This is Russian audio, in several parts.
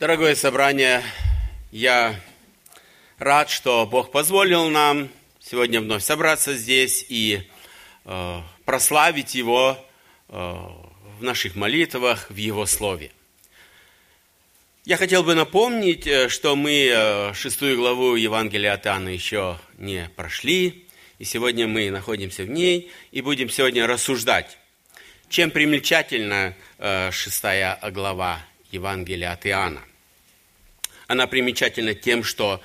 Дорогое собрание, я рад, что Бог позволил нам сегодня вновь собраться здесь и э, прославить Его э, в наших молитвах, в Его Слове. Я хотел бы напомнить, э, что мы э, шестую главу Евангелия от Иоанна еще не прошли, и сегодня мы находимся в ней и будем сегодня рассуждать, чем примечательна э, шестая глава Евангелия от Иоанна. Она примечательна тем, что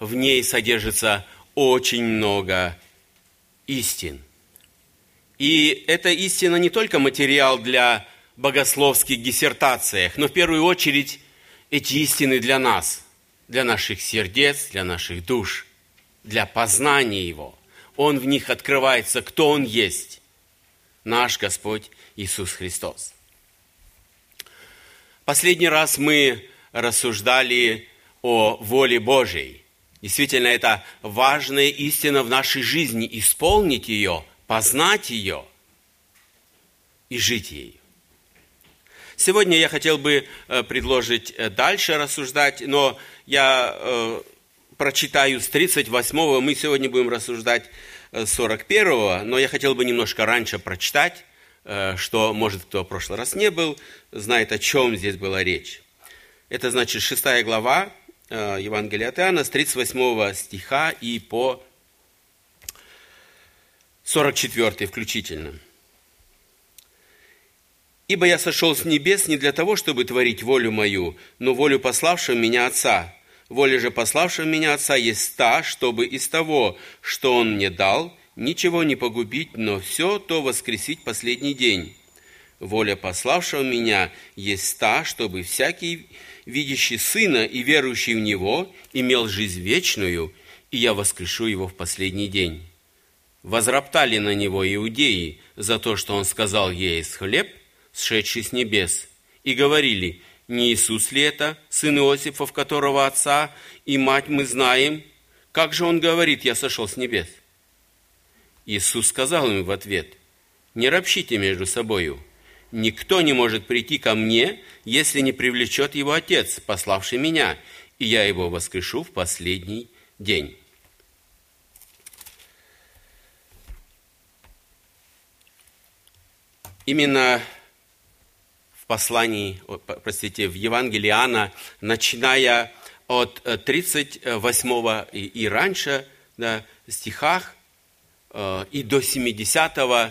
в ней содержится очень много истин. И эта истина не только материал для богословских диссертациях, но в первую очередь эти истины для нас, для наших сердец, для наших душ, для познания Его. Он в них открывается, кто Он есть, наш Господь Иисус Христос. Последний раз мы рассуждали о воле Божьей. Действительно, это важная истина в нашей жизни, исполнить ее, познать ее и жить ею. Сегодня я хотел бы э, предложить э, дальше рассуждать, но я э, прочитаю с 38-го, мы сегодня будем рассуждать с 41-го, но я хотел бы немножко раньше прочитать, что, может, кто в прошлый раз не был, знает, о чем здесь была речь. Это значит 6 глава э, Евангелия от Иоанна с 38 стиха и по 44 включительно. «Ибо я сошел с небес не для того, чтобы творить волю мою, но волю пославшего меня Отца. Воля же пославшего меня Отца есть та, чтобы из того, что Он мне дал, ничего не погубить, но все то воскресить последний день. Воля пославшего меня есть та, чтобы всякий, видящий Сына и верующий в Него, имел жизнь вечную, и я воскрешу его в последний день. Возроптали на него иудеи за то, что он сказал ей из хлеб, сшедший с небес, и говорили, не Иисус ли это, сын Иосифа, в которого отца и мать мы знаем? Как же он говорит, я сошел с небес? Иисус сказал им в ответ, «Не ропщите между собою. Никто не может прийти ко мне, если не привлечет его Отец, пославший меня, и я его воскрешу в последний день». Именно в послании, простите, в Евангелии Иоанна, начиная от 38 и, и раньше да, стихах, Э, и до 70-го э,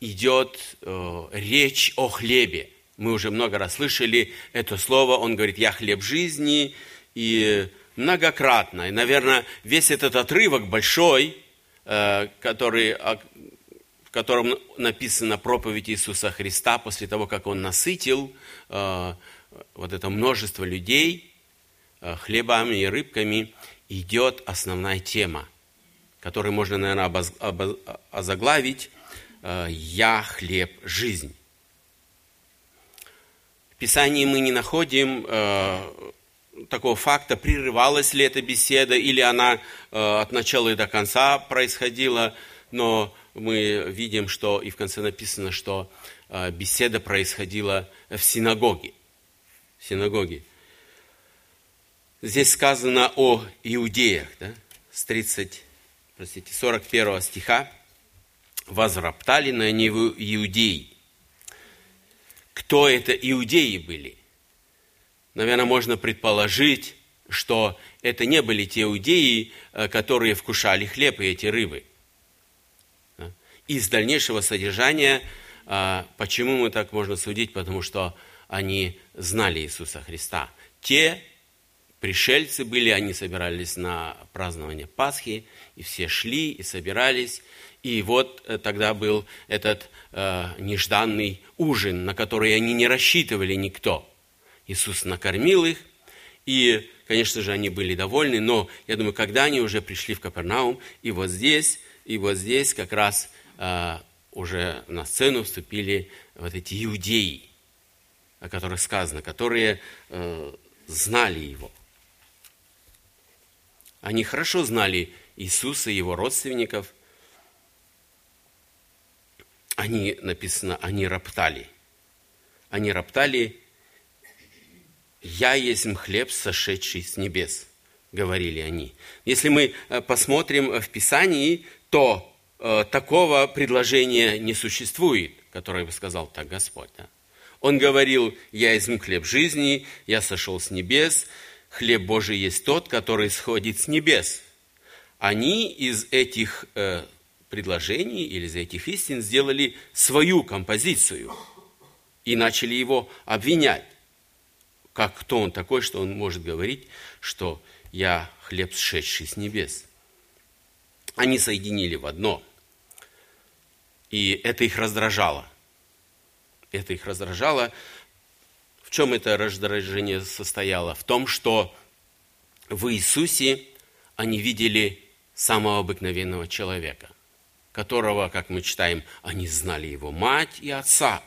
идет э, речь о хлебе. Мы уже много раз слышали это слово. Он говорит, я хлеб жизни. И многократно. И, наверное, весь этот отрывок большой, который, в котором написана проповедь Иисуса Христа после того, как Он насытил вот это множество людей хлебами и рыбками, идет основная тема – который можно, наверное, обоз, озаглавить э, «Я хлеб жизнь». В Писании мы не находим э, такого факта, прерывалась ли эта беседа, или она э, от начала и до конца происходила, но мы видим, что и в конце написано, что беседа происходила в синагоге. В синагоге. Здесь сказано о иудеях, да, с 30 простите, 41 стиха, возроптали на него иудеи. Кто это иудеи были? Наверное, можно предположить, что это не были те иудеи, э, которые вкушали хлеб и эти рыбы. Из дальнейшего содержания, э, почему мы так можно судить? Потому что они знали Иисуса Христа. Те пришельцы были, они собирались на празднование Пасхи, и все шли и собирались. И вот э, тогда был этот э, нежданный ужин, на который они не рассчитывали никто. Иисус накормил их, и, конечно же, они были довольны, но я думаю, когда они уже пришли в Капернаум, и вот здесь, и вот здесь как раз э, уже на сцену вступили вот эти иудеи, о которых сказано, которые э, знали его – они хорошо знали Иисуса и его родственников. Они, написано, они роптали. Они роптали «Я есть хлеб, сошедший с небес», — говорили они. Если мы э, посмотрим в Писании, то э, такого предложения не существует, которое бы сказал так Господь. Да? Он говорил, «Я есть хлеб жизни, я сошел с небес, хлеб Божий есть тот, который сходит с небес». Они из этих э, предложений или из этих истин сделали свою композицию и начали его обвинять. Как кто он такой, что он может говорить, что я хлеб, сшедший с небес. Они соединили в одно. И это их раздражало. Это их раздражало. В чем это раздражение состояло? В том, что в Иисусе они видели самого обыкновенного человека которого, как мы читаем, они знали его мать и отца.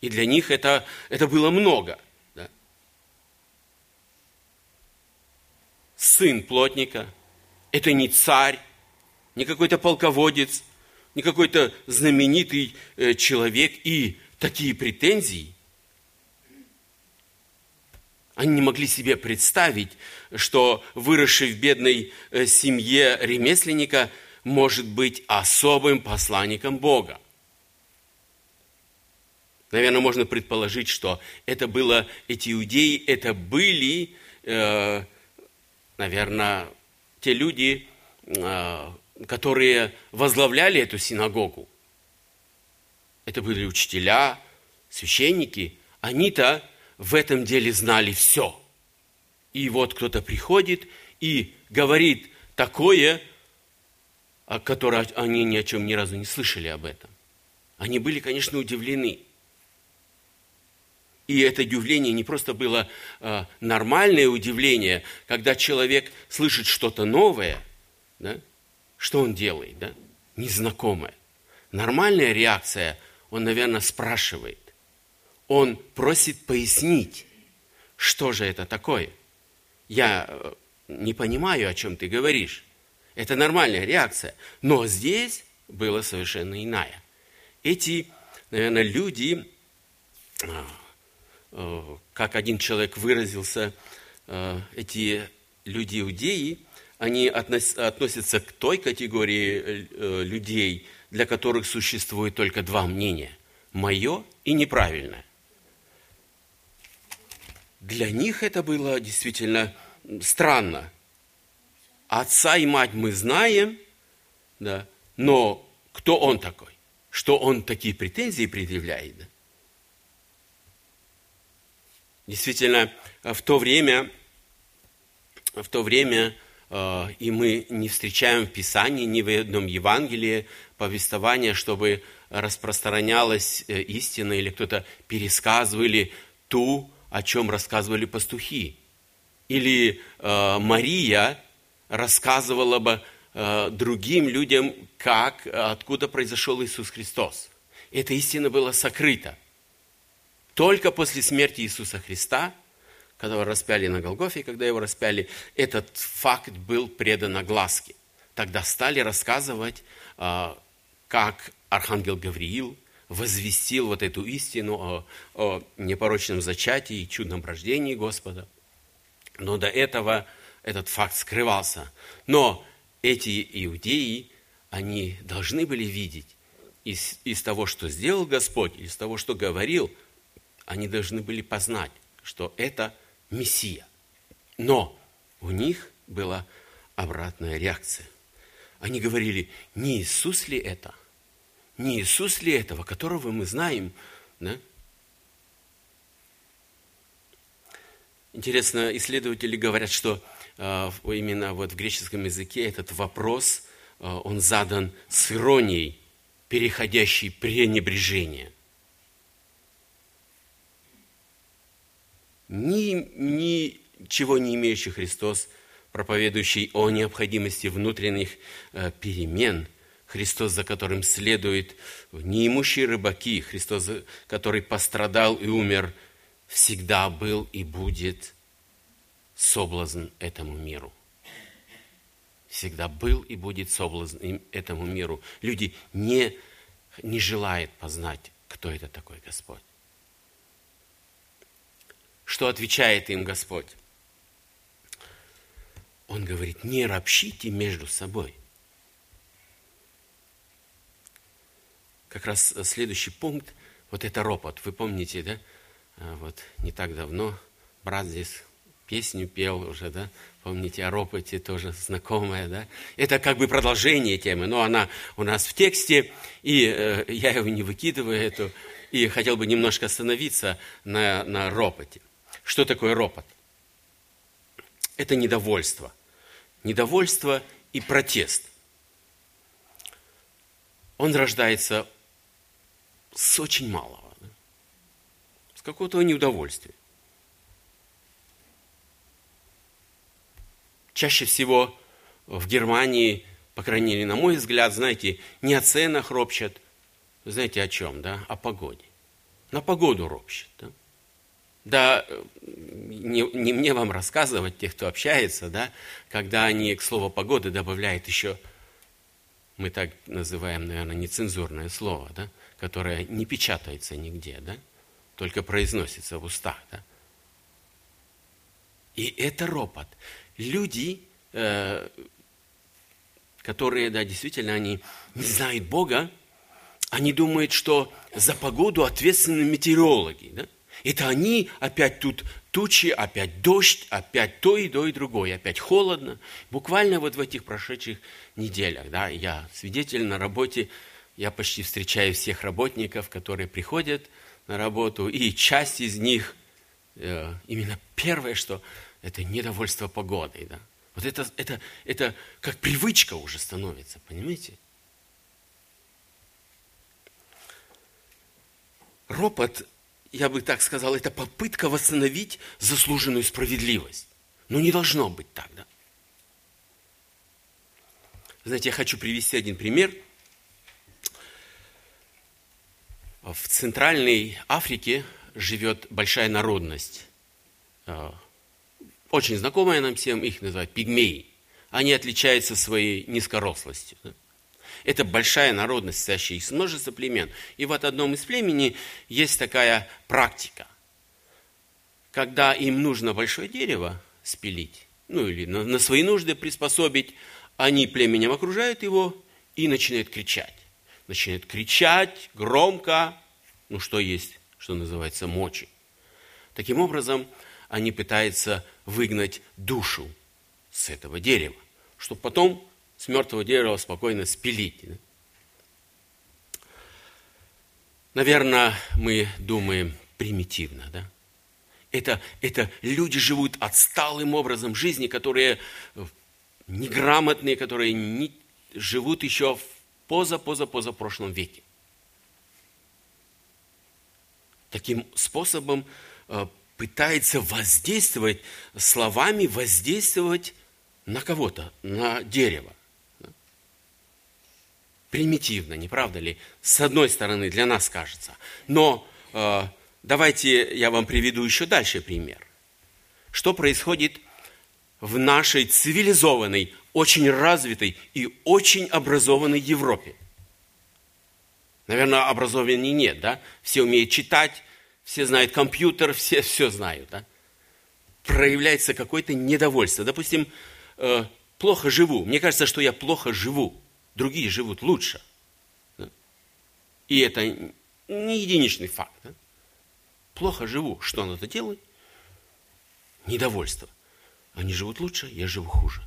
И для них это, это было много. Да? Сын плотника – это не царь, не какой-то полководец, не какой-то знаменитый э, человек. И такие претензии – они не могли себе представить, что выросший в бедной э, семье ремесленника – может быть особым посланником Бога. Наверное, можно предположить, что это было, эти иудеи, это были, э, наверное, те люди, э, которые возглавляли эту синагогу. Это были учителя, священники. Они-то в этом деле знали все. И вот кто-то приходит и говорит такое, о которой они ни о чем ни разу не слышали об этом. Они были, конечно, удивлены. И это удивление не просто было э, нормальное удивление, когда человек слышит что-то новое, да? что он делает, да? незнакомое. Нормальная реакция, он, наверное, спрашивает. Он просит пояснить, что же это такое. Я э, не понимаю, о чем ты говоришь. Это нормальная реакция. Но здесь было совершенно иная. Эти, наверное, люди, а, э, как один человек выразился, э, эти люди иудеи, они относятся к той категории э, людей, для которых существует только два мнения – мое и неправильное. Для них это было действительно странно, Отца и мать мы знаем, да, но кто он такой? Что он такие претензии предъявляет? Да? Действительно, в то время, в то время э, и мы не встречаем в Писании, ни в одном Евангелии повествования, чтобы распространялась э, истина или кто-то пересказывал или ту, о чем рассказывали пастухи. Или э, Мария рассказывала бы э, другим людям, как, откуда произошел Иисус Христос. Эта истина была сокрыта. Только после смерти Иисуса Христа, когда его распяли на Голгофе, когда его распяли, этот факт был предан огласке. Тогда стали рассказывать, э, как архангел Гавриил возвестил вот эту истину о, о непорочном зачатии и чудном рождении Господа. Но до этого этот факт скрывался. Но эти иудеи, они должны были видеть из, из того, что сделал Господь, из того, что говорил, они должны были познать, что это Мессия. Но у них была обратная реакция. Они говорили, не Иисус ли это? Не Иисус ли этого, которого мы знаем? Да? Интересно, исследователи говорят, что именно вот в греческом языке этот вопрос, э, он задан с иронией, переходящей пренебрежение. Ни, ничего не имеющий Христос, проповедующий о необходимости внутренних э, перемен, Христос, за которым следует неимущие рыбаки, Христос, который пострадал и умер, всегда был и будет – соблазн этому миру. Всегда был и будет соблазн этому миру. Люди не, не желают познать, кто это такой Господь. что отвечает им Господь? Он говорит, не ропщите между собой. Как раз следующий пункт, вот это ропот. Вы помните, да? А, вот не так давно брат здесь песню пел уже, да? Помните, о ропоте тоже знакомая, да? Это как бы продолжение темы, но она у нас в тексте, и э, я его не выкидываю, эту, и хотел бы немножко остановиться на, на ропоте. Что такое ропот? Это недовольство. Недовольство и протест. Он рождается с очень малого, да? с какого-то неудовольствия. Чаще всего в Германии, по крайней мере, на мой взгляд, знаете, не о ценах ропщат, знаете о чем, да? О погоде. На погоду ропщат, да? Да, не, не мне вам рассказывать, тех, кто общается, да, когда они к слову погоды добавляют еще, мы так называем, наверное, нецензурное слово, да, которое не печатается нигде, да, только произносится в устах, да. И это ропот люди, э, которые, да, действительно, они не знают Бога, они думают, что за погоду ответственны метеорологи. Да? Это они опять тут тучи, опять дождь, опять то и то и другое, опять холодно. Буквально вот в этих прошедших неделях, да, я свидетель на работе, я почти встречаю всех работников, которые приходят на работу, и часть из них, э, именно первое, что это недовольство погодой. Да? Вот это, это, это как привычка уже становится, понимаете? Ропот, я бы так сказал, это попытка восстановить заслуженную справедливость. Но не должно быть так, да? Знаете, я хочу привести один пример. В Центральной Африке живет большая народность э, очень знакомая нам всем, их называют пигмеи. Они отличаются своей низкорослостью. Это большая народность, состоящая из множества племен. И вот в одном из племени есть такая практика. Когда им нужно большое дерево спилить, ну или на, на свои нужды приспособить, они племенем окружают его и начинают кричать. Начинают кричать громко, ну что есть, что называется, мочи. Таким образом, они пытаются выгнать душу с этого дерева, чтобы потом с мертвого дерева спокойно спилить. Наверное, мы думаем примитивно, да? Это, это люди живут отсталым образом жизни, которые неграмотные, которые не, живут еще в поза-поза-поза прошлом веке. Таким способом э, пытается воздействовать словами, воздействовать на кого-то, на дерево. Примитивно, не правда ли? С одной стороны, для нас кажется. Но э, давайте я вам приведу еще дальше пример. Что происходит в нашей цивилизованной, очень развитой и очень образованной Европе? Наверное, образований нет, да? Все умеют читать, все знают компьютер, все все знают. Да? Проявляется какое-то недовольство. Допустим, э, плохо живу. Мне кажется, что я плохо живу. Другие живут лучше. Да? И это не единичный факт. Да? Плохо живу. Что надо делать? Недовольство. Они живут лучше, я живу хуже.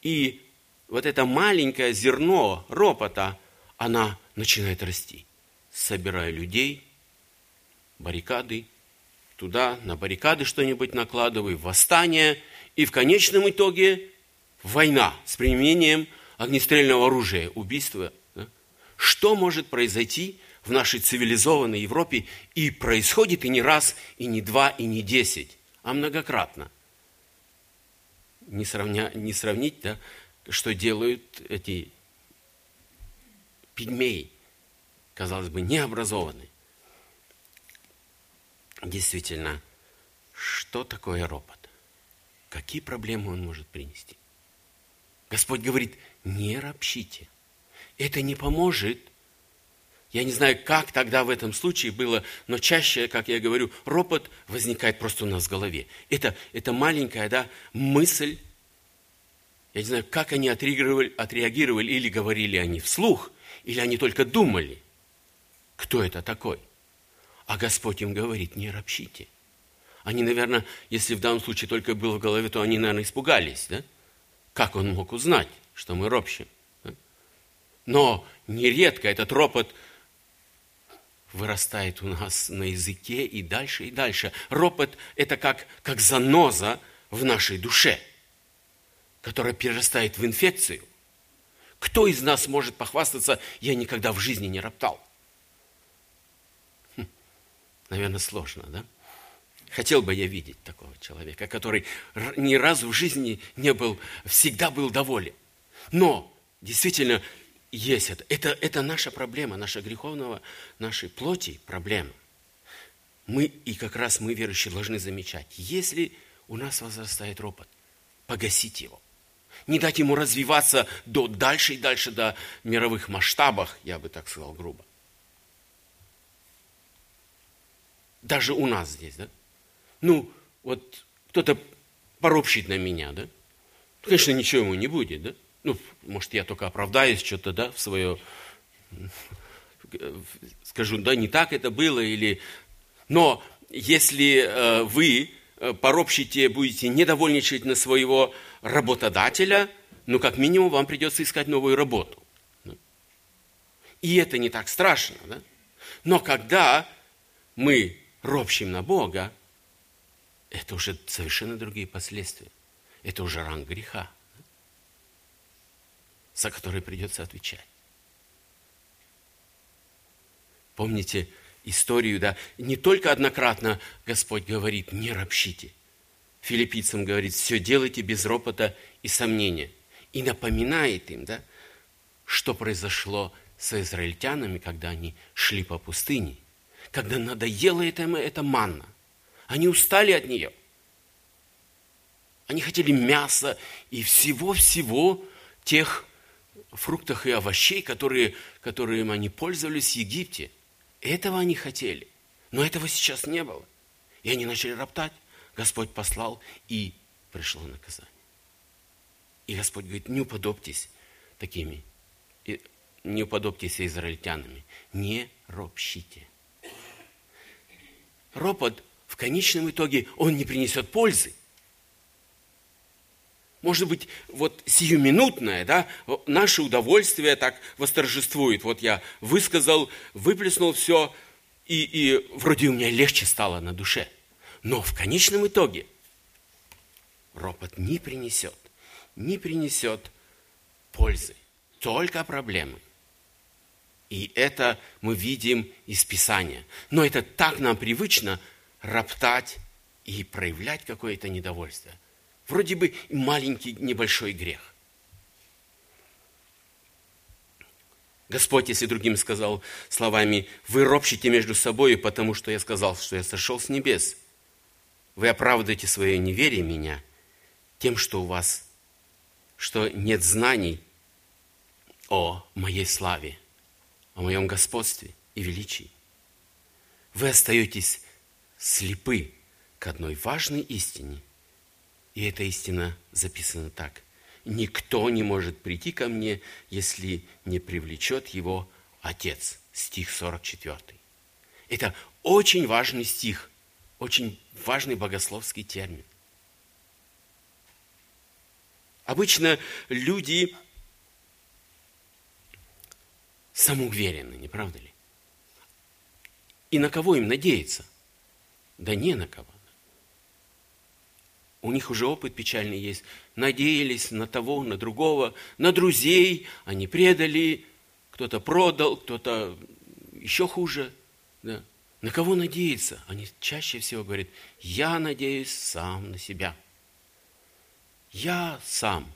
И вот это маленькое зерно ропота, она начинает расти. Собирая людей – баррикады, туда на баррикады что-нибудь накладывай, восстание, и в конечном итоге война с применением огнестрельного оружия, убийство. Да? Что может произойти в нашей цивилизованной Европе и происходит и не раз, и не два, и не десять, а многократно. Не, сравня, не сравнить, да, что делают эти пигмеи, казалось бы, необразованные действительно, что такое ропот? Какие проблемы он может принести? Господь говорит, не ропщите. Это не поможет Я не знаю, как тогда в этом случае было, но чаще, как я говорю, ропот возникает просто у нас в голове. Это, это маленькая да, мысль. Я не знаю, как они отреагировали, отреагировали, или говорили они вслух, или они только думали, кто это такой. А Господь им говорит, не ропщите. Они, наверное, если в данном случае только было в голове, то они, наверное, испугались. Да? Как он мог узнать, что мы ропщим? Да? Но нередко этот ропот – вырастает у нас на языке и дальше, и дальше. Ропот – это как, как заноза в нашей душе, которая перерастает в инфекцию. Кто из нас может похвастаться, я никогда в жизни не роптал? Наверное, сложно, да? Хотел бы я видеть такого человека, который ни разу в жизни не был, всегда был доволен. Но действительно есть это. Это, это наша проблема, наша греховного, нашей плоти проблема. Мы, и как раз мы, верующие, должны замечать, если у нас возрастает ропот, погасить его. Не дать ему развиваться до, дальше и дальше до мировых масштабах, я бы так сказал грубо. Даже у нас здесь, да? Ну, вот кто-то поропщит на меня, да? Конечно, ничего ему не будет, да? ну, может, я только оправдаюсь что-то, да, в свое, скажу, да, не так это было, или... Но если э, вы э, поропщите, будете недовольничать на своего работодателя, ну, как минимум, вам придется искать новую работу. И это не так страшно, да? Но когда мы ропщим на Бога, это уже совершенно другие последствия. Это уже ранг греха за которые придется отвечать. Помните историю, да? Не только однократно Господь говорит, не ропщите. Филиппийцам говорит, все делайте без ропота и сомнения. И напоминает им, да, что произошло с израильтянами, когда они шли по пустыне, когда надоело это, это манна. Они устали от нее. Они хотели мяса и всего-всего тех фруктах и овощей, которые, которыми они пользовались в Египте. Этого они хотели. Но этого сейчас не было. И они начали роптать. Господь послал, и пришло наказание. И Господь говорит, не уподобьтесь такими, не уподобьтесь израильтянами, не ропщите. Ропот в конечном итоге, он не принесет пользы. Может быть, вот сиюминутное, да, наше удовольствие так восторжествует. Вот я высказал, выплеснул все, и, и вроде у меня легче стало на душе. Но в конечном итоге ропот не принесет, не принесет пользы, только проблемы. И это мы видим из Писания. Но это так нам привычно роптать и проявлять какое-то недовольствие – Вроде бы маленький, небольшой грех. Господь, если другим сказал словами, вы ропщите между собой, потому что я сказал, что я сошел с небес. Вы оправдываете свое неверие меня тем, что у вас, что нет знаний о моей славе, о моем господстве и величии. Вы остаетесь слепы к одной важной истине, и эта истина записана так. Никто не может прийти ко мне, если не привлечет его Отец. Стих 44. Это очень важный стих, очень важный богословский термин. Обычно люди самоуверены, не правда ли? И на кого им надеяться? Да не на кого. У них уже опыт печальный есть. Надеялись на того, на другого, на друзей. Они предали, кто-то продал, кто-то еще хуже. Да. На кого надеяться? Они чаще всего говорят, я надеюсь сам на себя. Я сам.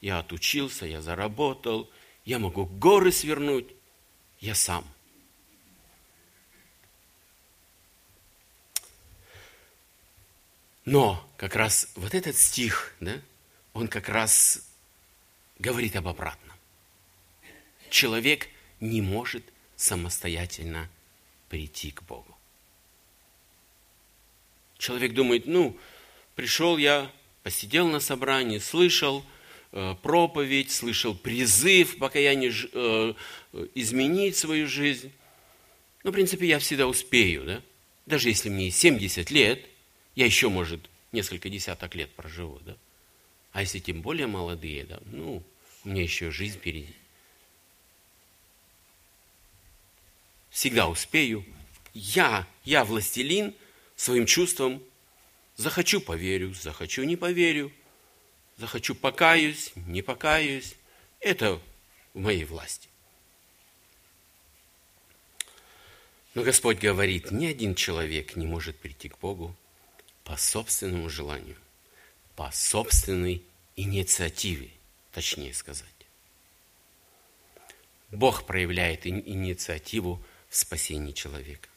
Я отучился, я заработал, я могу горы свернуть, я сам – Но как раз вот этот стих, да, он как раз говорит об обратном. Человек не может самостоятельно прийти к Богу. Человек думает, ну, пришел я, посидел на собрании, слышал проповедь, слышал призыв покаяние э, изменить свою жизнь. Ну, в принципе, я всегда успею, да? Даже если мне 70 лет, я еще, может, несколько десяток лет проживу, да? А если тем более молодые, да, ну, у меня еще жизнь впереди. Всегда успею. Я, я властелин своим чувством. Захочу – поверю, захочу – не поверю. Захочу – покаюсь, не покаюсь. Это в моей власти. Но Господь говорит, ни один человек не может прийти к Богу по собственному желанию, по собственной инициативе, точнее сказать. Бог проявляет инициативу в спасении человека.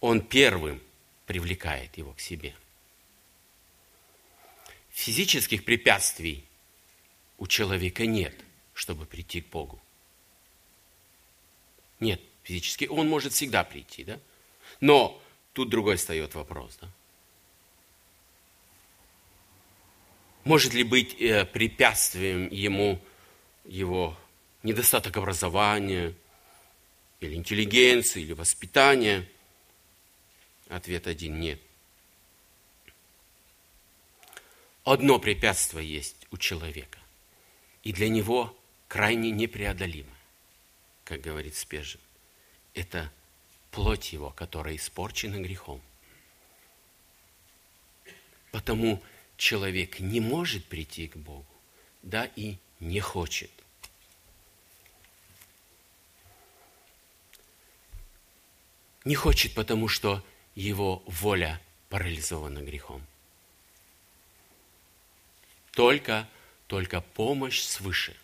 Он первым привлекает его к себе. Физических препятствий у человека нет, чтобы прийти к Богу. Нет физически. Он может всегда прийти, да? Но тут другой встает вопрос, да? Может ли быть э, препятствием ему его недостаток образования, или интеллигенции, или воспитания? Ответ один – нет. Одно препятствие есть у человека, и для него крайне непреодолимо, как говорит Спежин. Это плоть его, которая испорчена грехом. Потому человек не может прийти к Богу, да и не хочет. Не хочет, потому что его воля парализована грехом. Только, только помощь свыше.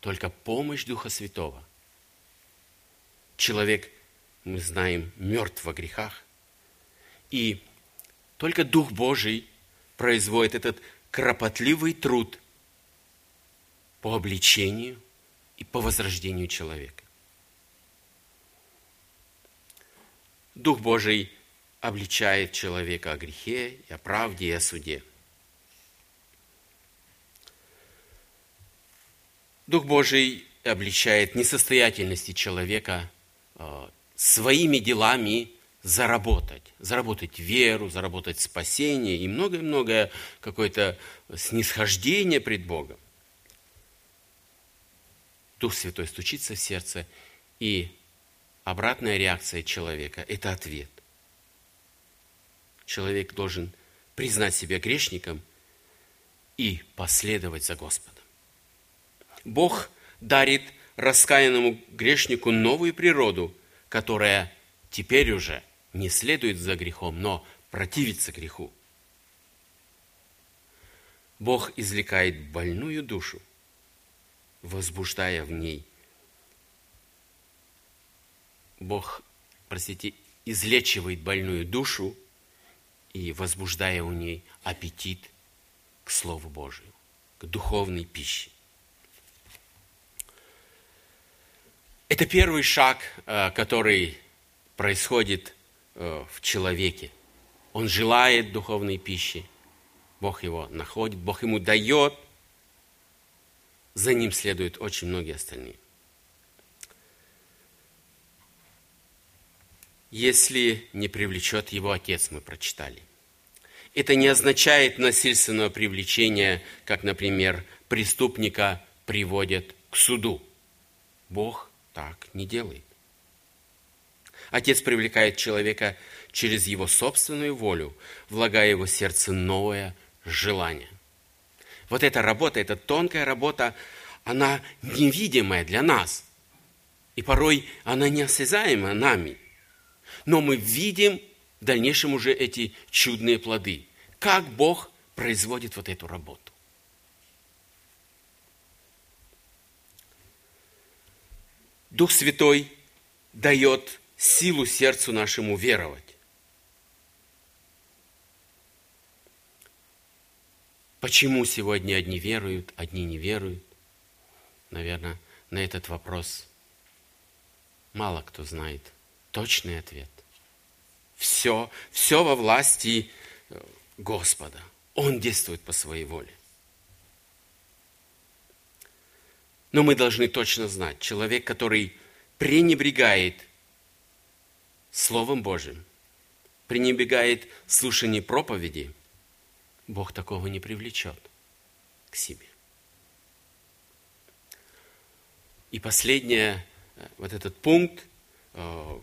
Только помощь Духа Святого. Человек, мы знаем, мертв во грехах. И только Дух Божий производит этот кропотливый труд по обличению и по возрождению человека. Дух Божий обличает человека о грехе, и о правде, и о суде. Дух Божий обличает несостоятельности человека э, своими делами заработать. Заработать веру, заработать спасение и многое-многое какое-то снисхождение пред Богом. Дух Святой стучится в сердце и обратная реакция человека – это ответ. Человек должен признать себя грешником и последовать за Господом. Бог дарит раскаянному грешнику новую природу, которая теперь уже не следует за грехом, но противится греху. Бог извлекает больную душу, возбуждая в ней Бог, простите, излечивает больную душу и возбуждая у ней аппетит к Слову Божию, к духовной пище. Это первый шаг, э, который происходит э, в человеке. Он желает духовной пищи. Бог его находит, Бог ему дает. За ним следуют очень многие остальные. если не привлечет его отец, мы прочитали. Это не означает насильственного привлечения, как, например, преступника приводят к суду. Бог так не делает. Отец привлекает человека через его собственную волю, влагая его сердце новое желание. Вот эта работа, эта тонкая работа, она невидимая для нас. И порой она неосязаема нами – но мы видим в дальнейшем уже эти чудные плоды. Как Бог производит вот эту работу. Дух Святой дает силу сердцу нашему веровать. Почему сегодня одни веруют, одни не веруют? Наверное, на этот вопрос мало кто знает точный ответ. Все, все во власти э, Господа. Он действует по своей воле. Но мы должны точно знать, человек, который пренебрегает Словом Божьим, пренебрегает слушание проповеди, Бог такого не привлечет к себе. И последнее, э, вот этот пункт, э,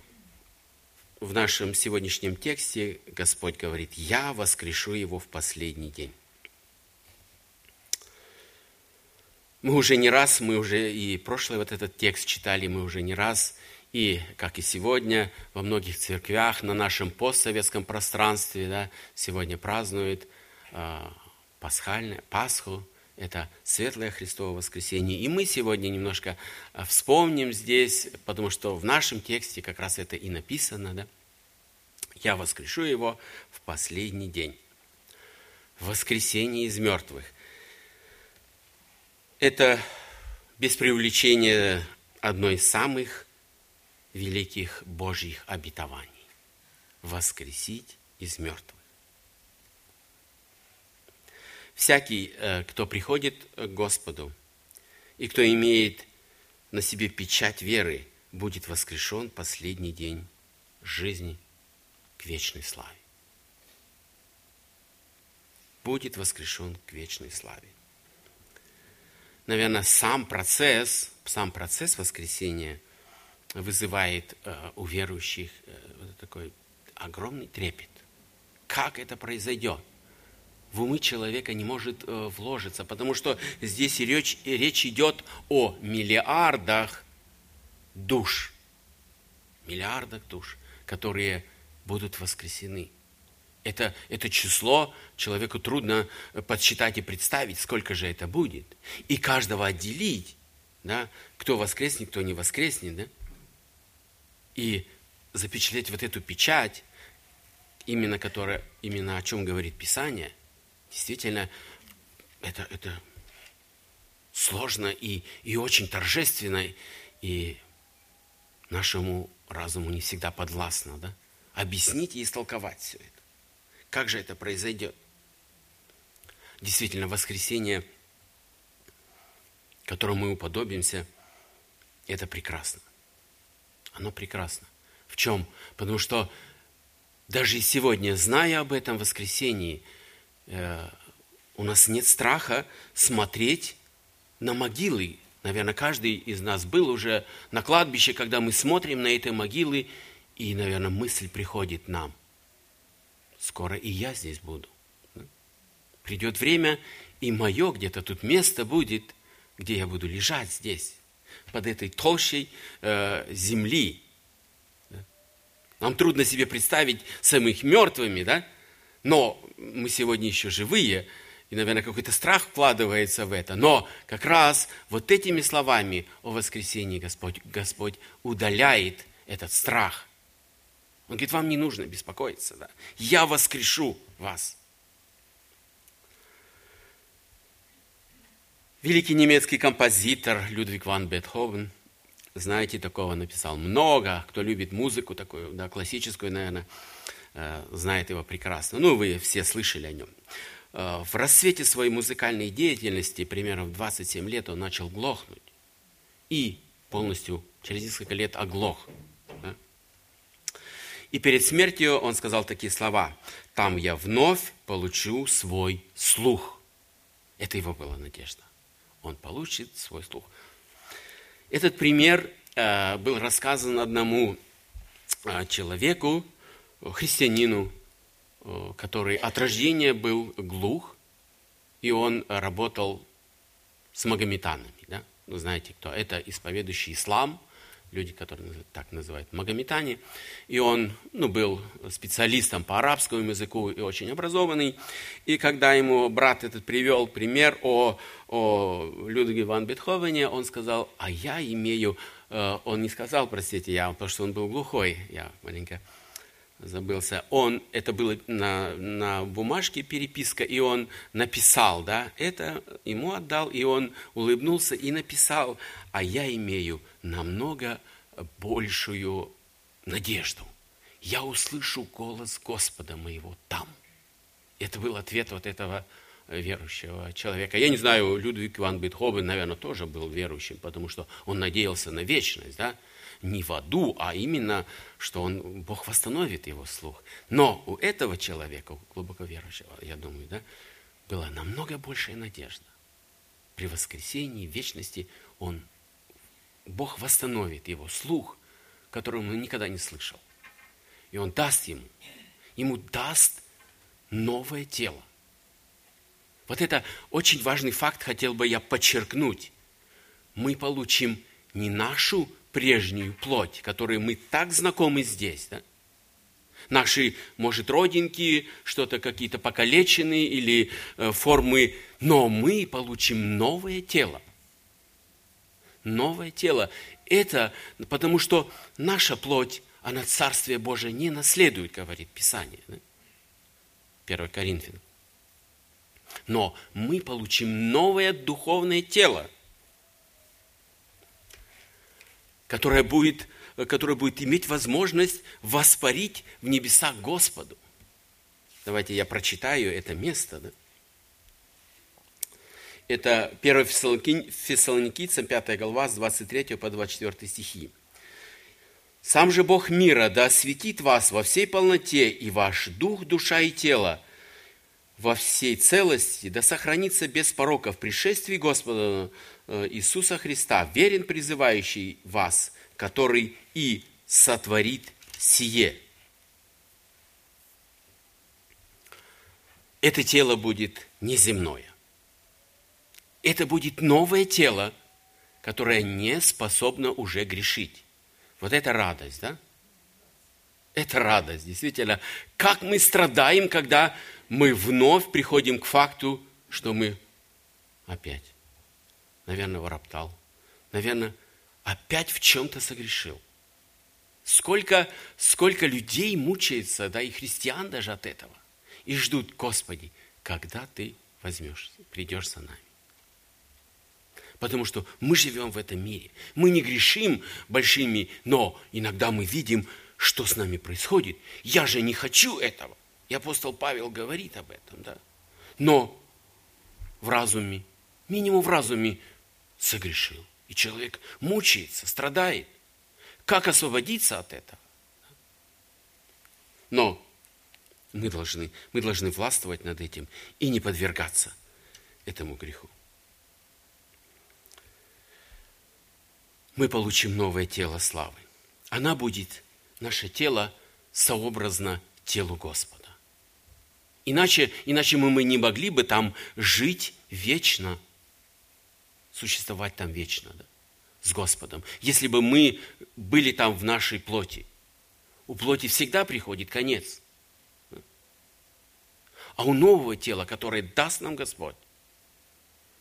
в нашем сегодняшнем тексте Господь говорит, «Я воскрешу его в последний день». Мы уже не раз, мы уже и прошлый вот этот текст читали, мы уже не раз, и, как и сегодня, во многих церквях на нашем постсоветском пространстве да, сегодня празднуют э, пасхальное, Пасху, это Светлое Христово воскресенье. И мы сегодня немножко а, вспомним здесь, потому что в нашем тексте как раз это и написано, да? Я воскрешу его в последний день. Воскресение из мертвых – это без преувеличения одно из самых великих Божьих обетований – воскресить из мертвых. Всякий, э, кто приходит к Господу и кто имеет на себе печать веры, будет воскрешен последний день жизни к вечной славе. Будет воскрешен к вечной славе наверное, сам процесс, сам процесс воскресения вызывает э, у верующих э, такой огромный трепет. Как это произойдет? В умы человека не может э, вложиться, потому что здесь речь, речь идет о миллиардах душ. Миллиардах душ, которые будут воскресены – это, это число человеку трудно подсчитать и представить, сколько же это будет. И каждого отделить, да, кто воскреснет, кто не воскреснет, да, и запечатлеть вот эту печать, именно, которая, именно о чем говорит Писание, действительно, это, это сложно и, и очень торжественно, и нашему разуму не всегда подвластно, да, объяснить и истолковать все это. Как же это произойдет? Действительно, воскресение, которому мы уподобимся, это прекрасно. Оно прекрасно. В чем? Потому что даже сегодня, зная об этом воскресении, э, у нас нет страха смотреть на могилы. Наверное, каждый из нас был уже на кладбище, когда мы смотрим на эти могилы, и, наверное, мысль приходит нам скоро и я здесь буду. Придет время, и мое где-то тут место будет, где я буду лежать здесь, под этой толщей э, земли. Нам трудно себе представить самых мертвыми, да? Но мы сегодня еще живые, и, наверное, какой-то страх вкладывается в это. Но как раз вот этими словами о воскресении Господь, Господь удаляет этот страх – он говорит, вам не нужно беспокоиться. Да? Я воскрешу вас. Великий немецкий композитор Людвиг ван Бетховен, знаете, такого написал много. Кто любит музыку такую, да, классическую, наверное, э, знает его прекрасно. Ну, вы все слышали о нем. Э, в рассвете своей музыкальной деятельности, примерно в 27 лет, он начал глохнуть. И полностью через несколько лет оглох. И перед смертью он сказал такие слова. «Там я вновь получу свой слух». Это его была надежда. Он получит свой слух. Этот пример э, был рассказан одному э, человеку, христианину, э, который от рождения был глух, и он работал с магометанами. Да? Вы знаете, кто это? Исповедующий ислам – люди, которые так называют, магометане. И он ну, был специалистом по арабскому языку и очень образованный. И когда ему брат этот привел пример о, о Людвиге ван Бетховене, он сказал, а я имею... Э, он не сказал, простите, я, потому что он был глухой, я маленько забылся. Он, это было на, на бумажке переписка, и он написал, да, это ему отдал, и он улыбнулся и написал, а я имею намного большую надежду. Я услышу голос Господа моего там. Это был ответ вот этого верующего человека. Я не знаю, Людвиг Иван Бетховен, наверное, тоже был верующим, потому что он надеялся на вечность, да? Не в аду, а именно, что он, Бог восстановит его слух. Но у этого человека, глубоко верующего, я думаю, да, была намного большая надежда. При воскресении, вечности он, Бог восстановит его слух, который он никогда не слышал. И он даст ему, ему даст новое тело. Вот это очень важный факт, хотел бы я подчеркнуть. Мы получим не нашу прежнюю плоть, которой мы так знакомы здесь, да? Наши, может, родинки, что-то какие-то покалеченные или э, формы, но мы получим новое тело. Новое тело. Это потому, что наша плоть, она Царствие Божие не наследует, говорит Писание. Да? 1 Коринфянам. Но мы получим новое духовное тело, которое будет, которое будет иметь возможность воспарить в небесах Господу. Давайте я прочитаю это место. Да? Это 1 Фессалоникийцам, 5 глава, с 23 по 24 стихи. Сам же Бог мира да осветит вас во всей полноте, и ваш дух, душа и тело во всей целости, да сохранится без порока в пришествии Господа э, Иисуса Христа, верен призывающий вас, который и сотворит сие. Это тело будет неземное. Это будет новое тело, которое не способно уже грешить. Вот это радость, да? Это радость, действительно. Как мы страдаем, когда мы вновь приходим к факту, что мы опять, наверное, вороптал, наверное, опять в чем-то согрешил. Сколько, сколько людей мучается, да, и христиан даже от этого, и ждут, Господи, когда ты возьмешь, придешь за нами. Потому что мы живем в этом мире. Мы не грешим большими, но иногда мы видим, что с нами происходит. Я же не хочу этого. И апостол Павел говорит об этом, да. Но в разуме, минимум в разуме согрешил. И человек мучается, страдает. Как освободиться от этого? Но мы должны, мы должны властвовать над этим и не подвергаться этому греху. мы получим новое тело славы. Она будет, наше тело, сообразно телу Господа. Иначе, иначе мы, мы не могли бы там жить вечно, существовать там вечно да, с Господом. Если бы мы были там в нашей плоти. У плоти всегда приходит конец. А у нового тела, которое даст нам Господь,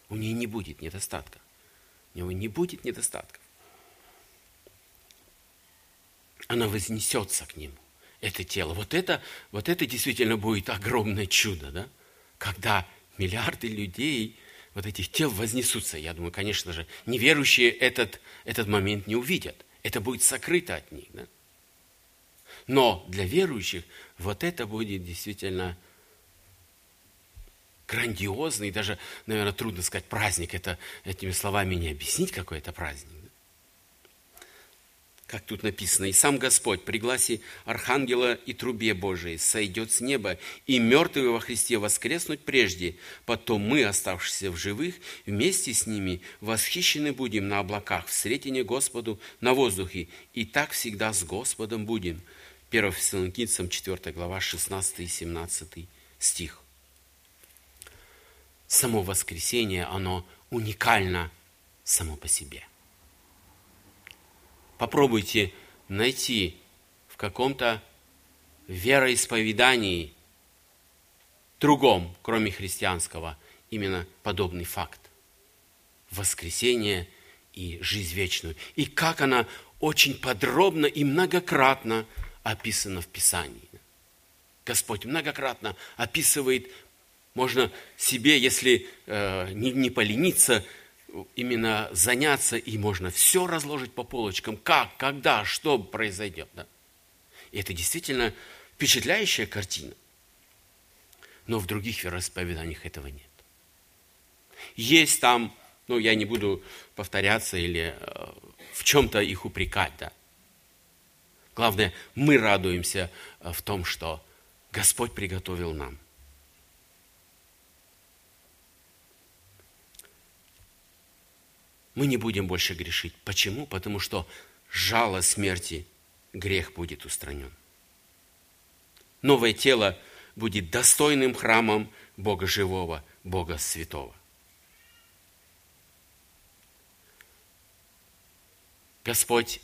у нее не будет недостатка. У него не будет недостатков она вознесется к нему, это тело. Вот это, вот это действительно будет огромное чудо, да? Когда миллиарды людей, вот этих тел вознесутся. Я думаю, конечно же, неверующие этот, этот момент не увидят. Это будет сокрыто от них. Да? Но для верующих вот это будет действительно грандиозный, даже, наверное, трудно сказать праздник. Это этими словами не объяснить, какой это праздник как тут написано, «И сам Господь при гласе Архангела и трубе Божией сойдет с неба, и мертвые во Христе воскреснуть прежде, потом мы, оставшиеся в живых, вместе с ними восхищены будем на облаках, в сретине Господу на воздухе, и так всегда с Господом будем». 1 Фессалоникийцам 4 глава 16 и 17 стих. Само воскресение, оно уникально само по себе – попробуйте найти в каком-то вероисповедании другом, кроме христианского, именно подобный факт. Воскресение и жизнь вечную. И как она очень подробно и многократно описана в Писании. Господь многократно описывает, можно себе, если э, не, не полениться, именно заняться, и можно все разложить по полочкам, как, когда, что произойдет. Да? И это действительно впечатляющая картина. Но в других вероисповеданиях этого нет. Есть там, ну, я не буду повторяться или э, в чем-то их упрекать, да. Главное, мы радуемся э, в том, что Господь приготовил нам. Мы не будем больше грешить. Почему? Потому что жало смерти, грех будет устранен. Новое тело будет достойным храмом Бога живого, Бога святого. Господь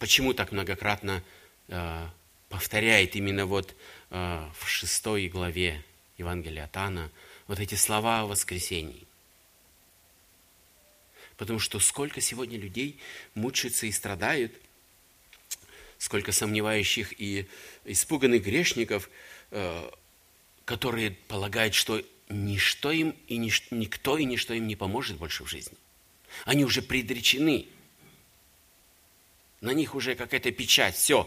почему так многократно э, повторяет именно вот э, в шестой главе Евангелия от Анна вот эти слова о воскресении. Потому что сколько сегодня людей мучаются и страдают, сколько сомневающих и испуганных грешников, э, которые полагают, что ничто им и нич, никто и ничто им не поможет больше в жизни. Они уже предречены – на них уже какая-то печать, все.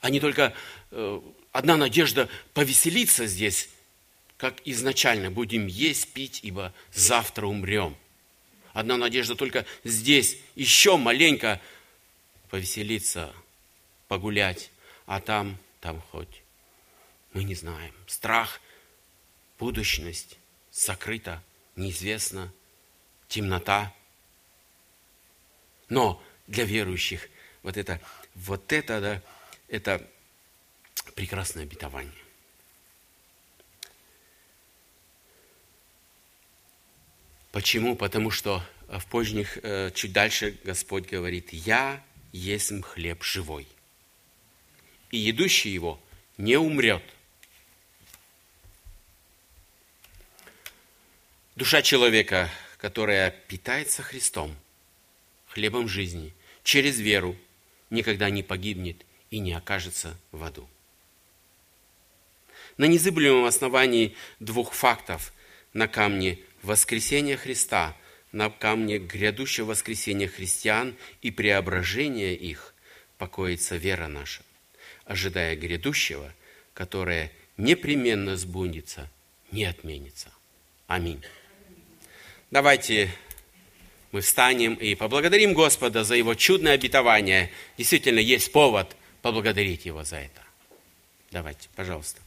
Они только э, одна надежда повеселиться здесь, как изначально, будем есть, пить, ибо завтра умрем. Одна надежда только здесь, еще маленько повеселиться, погулять, а там, там хоть, мы не знаем. Страх, будущность сокрыта, неизвестно, темнота – но для верующих вот это, вот это, да, это прекрасное обетование. Почему? Потому что в поздних, э, чуть дальше Господь говорит, «Я есть хлеб живой, и едущий его не умрет». Душа человека, которая питается Христом, хлебом жизни, через веру, никогда не погибнет и не окажется в аду. На незыблемом основании двух фактов на камне воскресения Христа, на камне грядущего воскресения христиан и преображения их покоится вера наша, ожидая грядущего, которое непременно сбудется, не отменится. Аминь. Давайте мы встанем и поблагодарим Господа за Его чудное обетование. Действительно, есть повод поблагодарить Его за это. Давайте, пожалуйста.